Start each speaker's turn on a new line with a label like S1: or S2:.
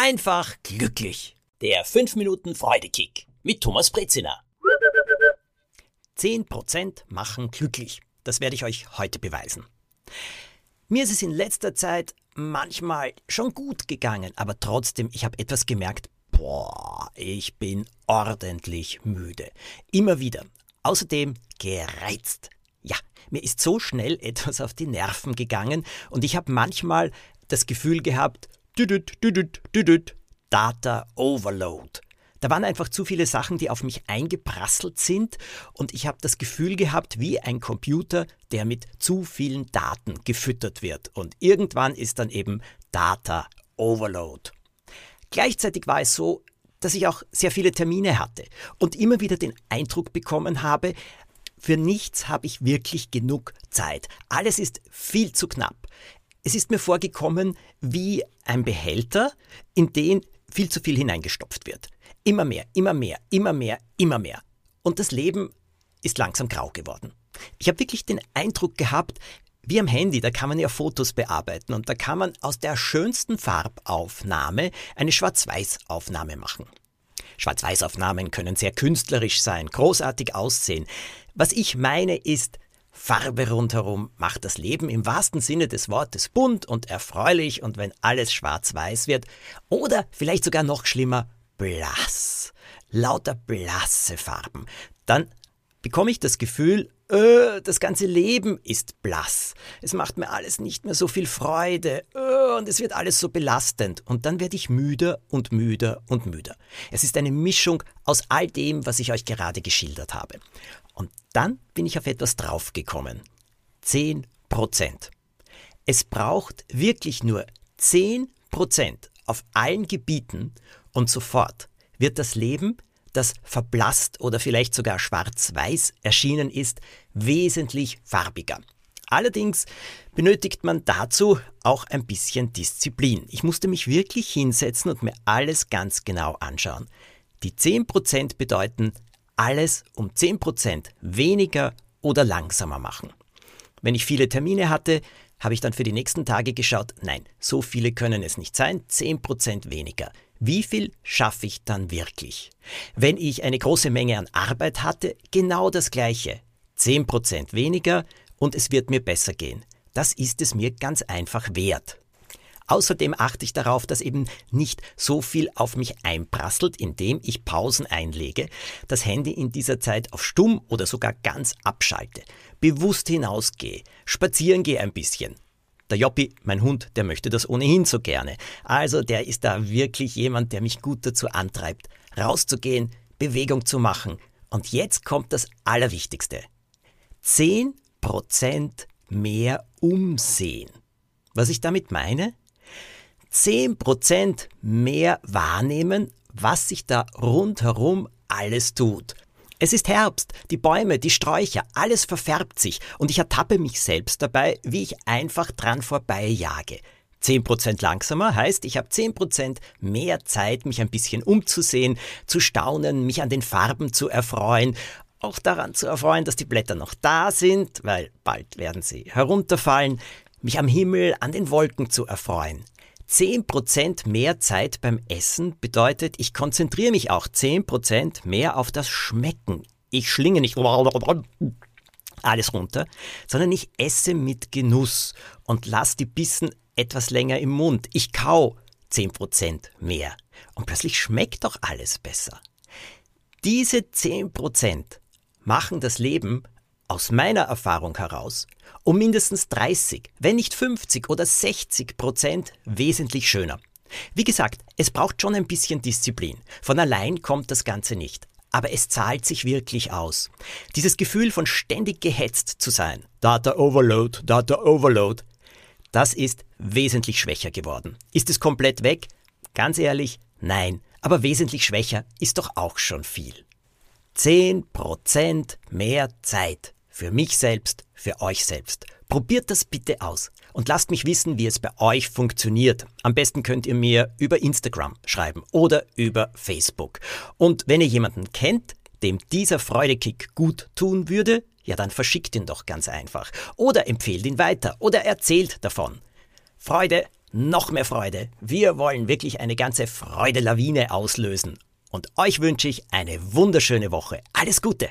S1: einfach glücklich. Der 5 Minuten Freudekick mit Thomas Brezina. 10% machen glücklich. Das werde ich euch heute beweisen. Mir ist es in letzter Zeit manchmal schon gut gegangen, aber trotzdem, ich habe etwas gemerkt, boah, ich bin ordentlich müde. Immer wieder. Außerdem gereizt. Ja, mir ist so schnell etwas auf die Nerven gegangen und ich habe manchmal das Gefühl gehabt, düdüt, düdüt, düdüt, Data Overload. Da waren einfach zu viele Sachen, die auf mich eingeprasselt sind und ich habe das Gefühl gehabt, wie ein Computer, der mit zu vielen Daten gefüttert wird. Und irgendwann ist dann eben Data Overload. Gleichzeitig war es so, dass ich auch sehr viele Termine hatte und immer wieder den Eindruck bekommen habe, für nichts habe ich wirklich genug Zeit. Alles ist viel zu knapp. Es ist mir vorgekommen wie ein Behälter, in den viel zu viel hineingestopft wird. Immer mehr, immer mehr, immer mehr, immer mehr. Und das Leben ist langsam grau geworden. Ich habe wirklich den Eindruck gehabt, wie am Handy, da kann man ja Fotos bearbeiten und da kann man aus der schönsten Farbaufnahme eine Schwarz-Weiß-Aufnahme machen. Schwarz-Weiß-Aufnahmen können sehr künstlerisch sein, großartig aussehen. Was ich meine ist, Farbe rundherum macht das Leben im wahrsten Sinne des Wortes bunt und erfreulich und wenn alles schwarz-weiß wird oder vielleicht sogar noch schlimmer, blass, lauter blasse Farben, dann bekomme ich das Gefühl, äh, das ganze Leben ist blass. Es macht mir alles nicht mehr so viel Freude äh, und es wird alles so belastend. Und dann werde ich müder und müder und müder. Es ist eine Mischung aus all dem, was ich euch gerade geschildert habe. Und dann bin ich auf etwas draufgekommen. 10 Prozent. Es braucht wirklich nur 10 Prozent auf allen Gebieten und sofort wird das Leben das verblasst oder vielleicht sogar schwarz-weiß erschienen ist, wesentlich farbiger. Allerdings benötigt man dazu auch ein bisschen Disziplin. Ich musste mich wirklich hinsetzen und mir alles ganz genau anschauen. Die 10% bedeuten alles um 10% weniger oder langsamer machen. Wenn ich viele Termine hatte, habe ich dann für die nächsten Tage geschaut, nein, so viele können es nicht sein, 10% weniger. Wie viel schaffe ich dann wirklich? Wenn ich eine große Menge an Arbeit hatte, genau das gleiche. 10% weniger und es wird mir besser gehen. Das ist es mir ganz einfach wert. Außerdem achte ich darauf, dass eben nicht so viel auf mich einprasselt, indem ich Pausen einlege, das Handy in dieser Zeit auf stumm oder sogar ganz abschalte, bewusst hinausgehe, spazieren gehe ein bisschen, der Joppi, mein Hund, der möchte das ohnehin so gerne. Also der ist da wirklich jemand, der mich gut dazu antreibt, rauszugehen, Bewegung zu machen. Und jetzt kommt das Allerwichtigste. 10% mehr Umsehen. Was ich damit meine? 10% mehr wahrnehmen, was sich da rundherum alles tut. Es ist Herbst, die Bäume, die Sträucher, alles verfärbt sich und ich ertappe mich selbst dabei, wie ich einfach dran vorbeijage. 10% langsamer heißt, ich habe 10% mehr Zeit, mich ein bisschen umzusehen, zu staunen, mich an den Farben zu erfreuen, auch daran zu erfreuen, dass die Blätter noch da sind, weil bald werden sie herunterfallen, mich am Himmel, an den Wolken zu erfreuen. 10% mehr Zeit beim Essen bedeutet, ich konzentriere mich auch 10% mehr auf das Schmecken. Ich schlinge nicht alles runter, sondern ich esse mit Genuss und lasse die Bissen etwas länger im Mund. Ich kau 10% mehr. Und plötzlich schmeckt doch alles besser. Diese 10% machen das Leben aus meiner Erfahrung heraus um mindestens 30, wenn nicht 50 oder 60 Prozent wesentlich schöner. Wie gesagt, es braucht schon ein bisschen Disziplin. Von allein kommt das Ganze nicht. Aber es zahlt sich wirklich aus. Dieses Gefühl von ständig gehetzt zu sein, Data Overload, Data Overload, das ist wesentlich schwächer geworden. Ist es komplett weg? Ganz ehrlich, nein. Aber wesentlich schwächer ist doch auch schon viel. 10% mehr Zeit. Für mich selbst, für euch selbst. Probiert das bitte aus und lasst mich wissen, wie es bei euch funktioniert. Am besten könnt ihr mir über Instagram schreiben oder über Facebook. Und wenn ihr jemanden kennt, dem dieser Freudekick gut tun würde, ja dann verschickt ihn doch ganz einfach. Oder empfehlt ihn weiter oder erzählt davon. Freude noch mehr Freude. Wir wollen wirklich eine ganze Freudelawine auslösen. Und euch wünsche ich eine wunderschöne Woche. Alles Gute!